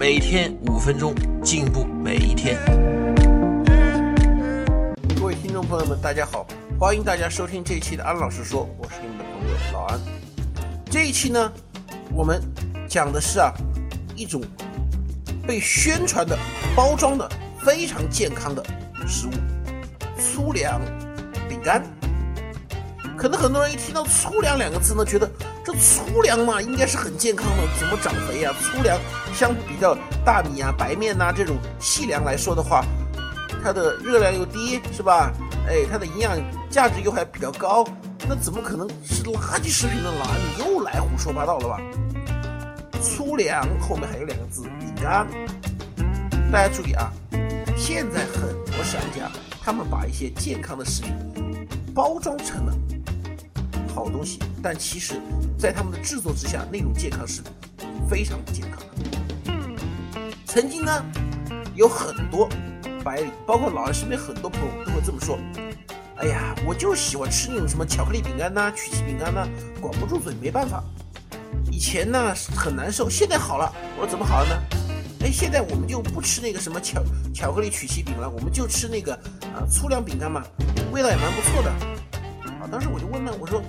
每天五分钟，进步每一天。各位听众朋友们，大家好，欢迎大家收听这一期的安老师说，我是你们的朋友老安。这一期呢，我们讲的是啊，一种被宣传的、包装的非常健康的食物——粗粮饼干。可能很多人一听到“粗粮”两个字呢，觉得这粗粮嘛，应该是很健康的，怎么长肥呀？粗粮相比较大米啊、白面呐这种细粮来说的话，它的热量又低，是吧？哎，它的营养价值又还比较高，那怎么可能是垃圾食品呢？哪你又来胡说八道了吧？粗粮后面还有两个字“饼干”，大家注意啊！现在很多商家他们把一些健康的食品包装成了。好东西，但其实，在他们的制作之下，那种健康食品非常不健康的。曾经呢，有很多白领，包括老人身边很多朋友都会这么说：“哎呀，我就喜欢吃那种什么巧克力饼干呐、曲奇饼干呐，管不住嘴，没办法。以前呢很难受，现在好了。我说怎么好了呢？哎，现在我们就不吃那个什么巧巧克力曲奇饼了，我们就吃那个啊粗粮饼干嘛，味道也蛮不错的。”啊，当时我就问他，我说，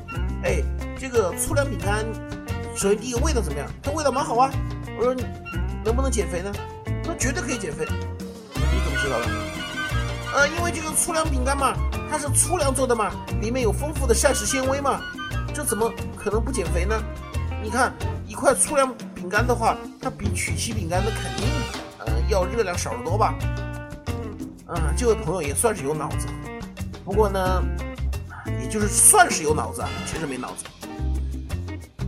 哎，这个粗粮饼干，首先第一个味道怎么样？它味道蛮好啊。我说，能不能减肥呢？那绝对可以减肥。你怎么知道的？呃，因为这个粗粮饼干嘛，它是粗粮做的嘛，里面有丰富的膳食纤维嘛，这怎么可能不减肥呢？你看一块粗粮饼干的话，它比曲奇饼干的肯定，呃，要热量少得多吧？嗯，这位朋友也算是有脑子，不过呢。也就是算是有脑子啊，其实没脑子。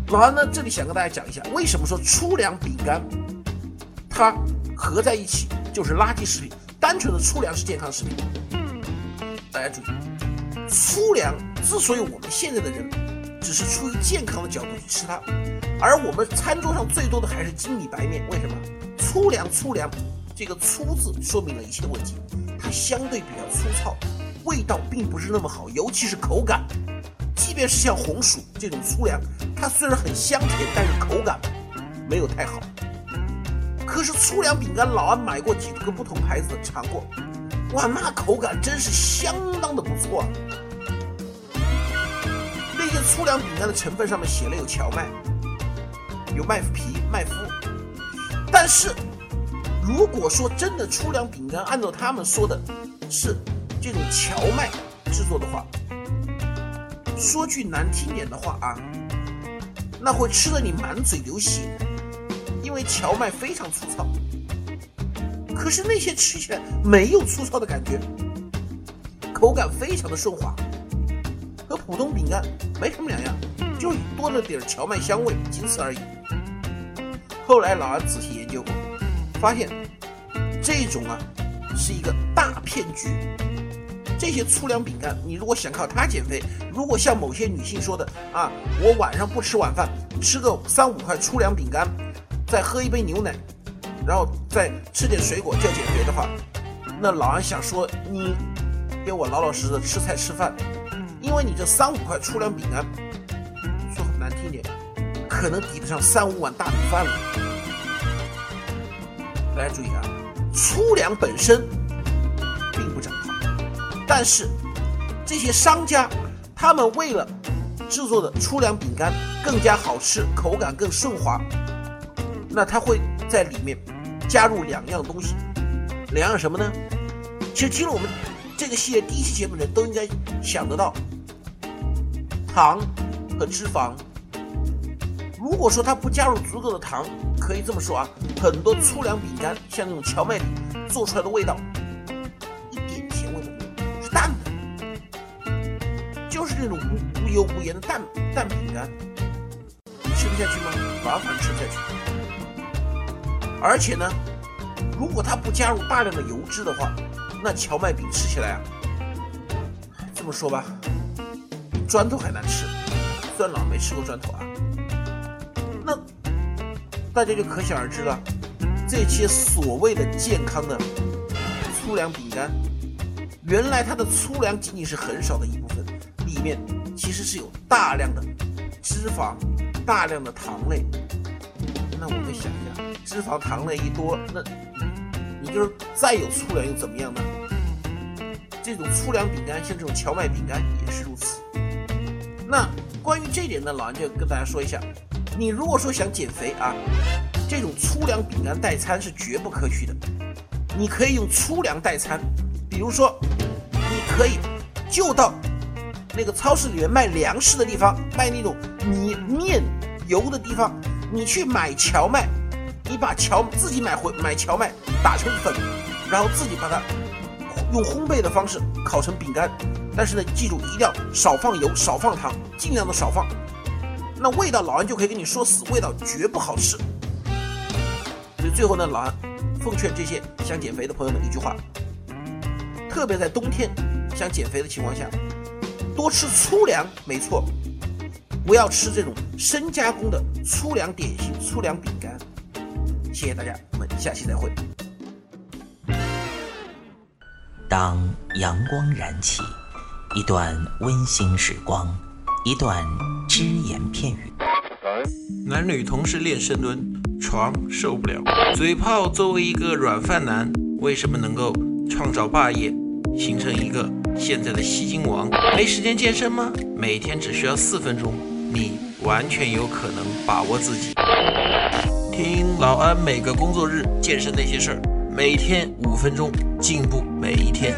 老韩呢，这里想跟大家讲一下，为什么说粗粮饼干，它合在一起就是垃圾食品，单纯的粗粮是健康食品。大家注意，粗粮之所以我们现在的人只是出于健康的角度去吃它，而我们餐桌上最多的还是精米白面，为什么？粗粮粗粮，这个粗字说明了一切问题，它相对比较粗糙。味道并不是那么好，尤其是口感。即便是像红薯这种粗粮，它虽然很香甜，但是口感没有太好。可是粗粮饼干，老安买过几个不同牌子的尝过，哇，那口感真是相当的不错！那些粗粮饼干的成分上面写了有荞麦，有麦麸皮、麦麸，但是如果说真的粗粮饼干，按照他们说的是。这种荞麦制作的话，说句难听点的话啊，那会吃的你满嘴流血，因为荞麦非常粗糙。可是那些吃起来没有粗糙的感觉，口感非常的顺滑，和普通饼干没什么两样，就多了点荞麦香味，仅此而已。后来老二仔细研究过，发现这种啊是一个大骗局。这些粗粮饼干，你如果想靠它减肥，如果像某些女性说的啊，我晚上不吃晚饭，吃个三五块粗粮饼干，再喝一杯牛奶，然后再吃点水果叫减肥的话，那老安想说你给我老老实实吃菜吃饭，因为你这三五块粗粮饼干，说很难听点，可能抵得上三五碗大米饭了。大家注意啊，粗粮本身并不长。但是，这些商家，他们为了制作的粗粮饼干更加好吃，口感更顺滑，那他会在里面加入两样东西，两样什么呢？其实听了我们这个系列第一期节目的人都应该想得到，糖和脂肪。如果说他不加入足够的糖，可以这么说啊，很多粗粮饼干像那种荞麦饼做出来的味道。这种无无油无盐的淡淡饼干，你吃得下去吗？完全吃不下去。而且呢，如果它不加入大量的油脂的话，那荞麦饼吃起来啊，这么说吧，比砖头还难吃。算了没吃过砖头啊，那大家就可想而知了。这些所谓的健康的粗粮饼干，原来它的粗粮仅仅是很少的一部分，里面其实是有大量的脂肪、大量的糖类。那我们想一下，脂肪、糖类一多，那你就是再有粗粮又怎么样呢？这种粗粮饼干，像这种荞麦饼干也是如此。那关于这点呢，老安就跟大家说一下，你如果说想减肥啊。这种粗粮饼干代餐是绝不可取的。你可以用粗粮代餐，比如说，你可以就到那个超市里面卖粮食的地方，卖那种米面油的地方，你去买荞麦，你把荞自己买回买荞麦打成粉，然后自己把它用烘焙的方式烤成饼干。但是呢，记住一定要少放油，少放糖，尽量的少放。那味道老安就可以跟你说死，味道绝不好吃。所以最后呢，老安奉劝这些想减肥的朋友们一句话：特别在冬天想减肥的情况下，多吃粗粮没错，不要吃这种深加工的粗粮点心、粗粮饼干。谢谢大家，我们下期再会。当阳光燃起，一段温馨时光，一段只言片语。男女同时练深蹲。床受不了，嘴炮作为一个软饭男，为什么能够创造霸业，形成一个现在的吸金王？没时间健身吗？每天只需要四分钟，你完全有可能把握自己。听老安每个工作日健身那些事儿，每天五分钟，进步每一天。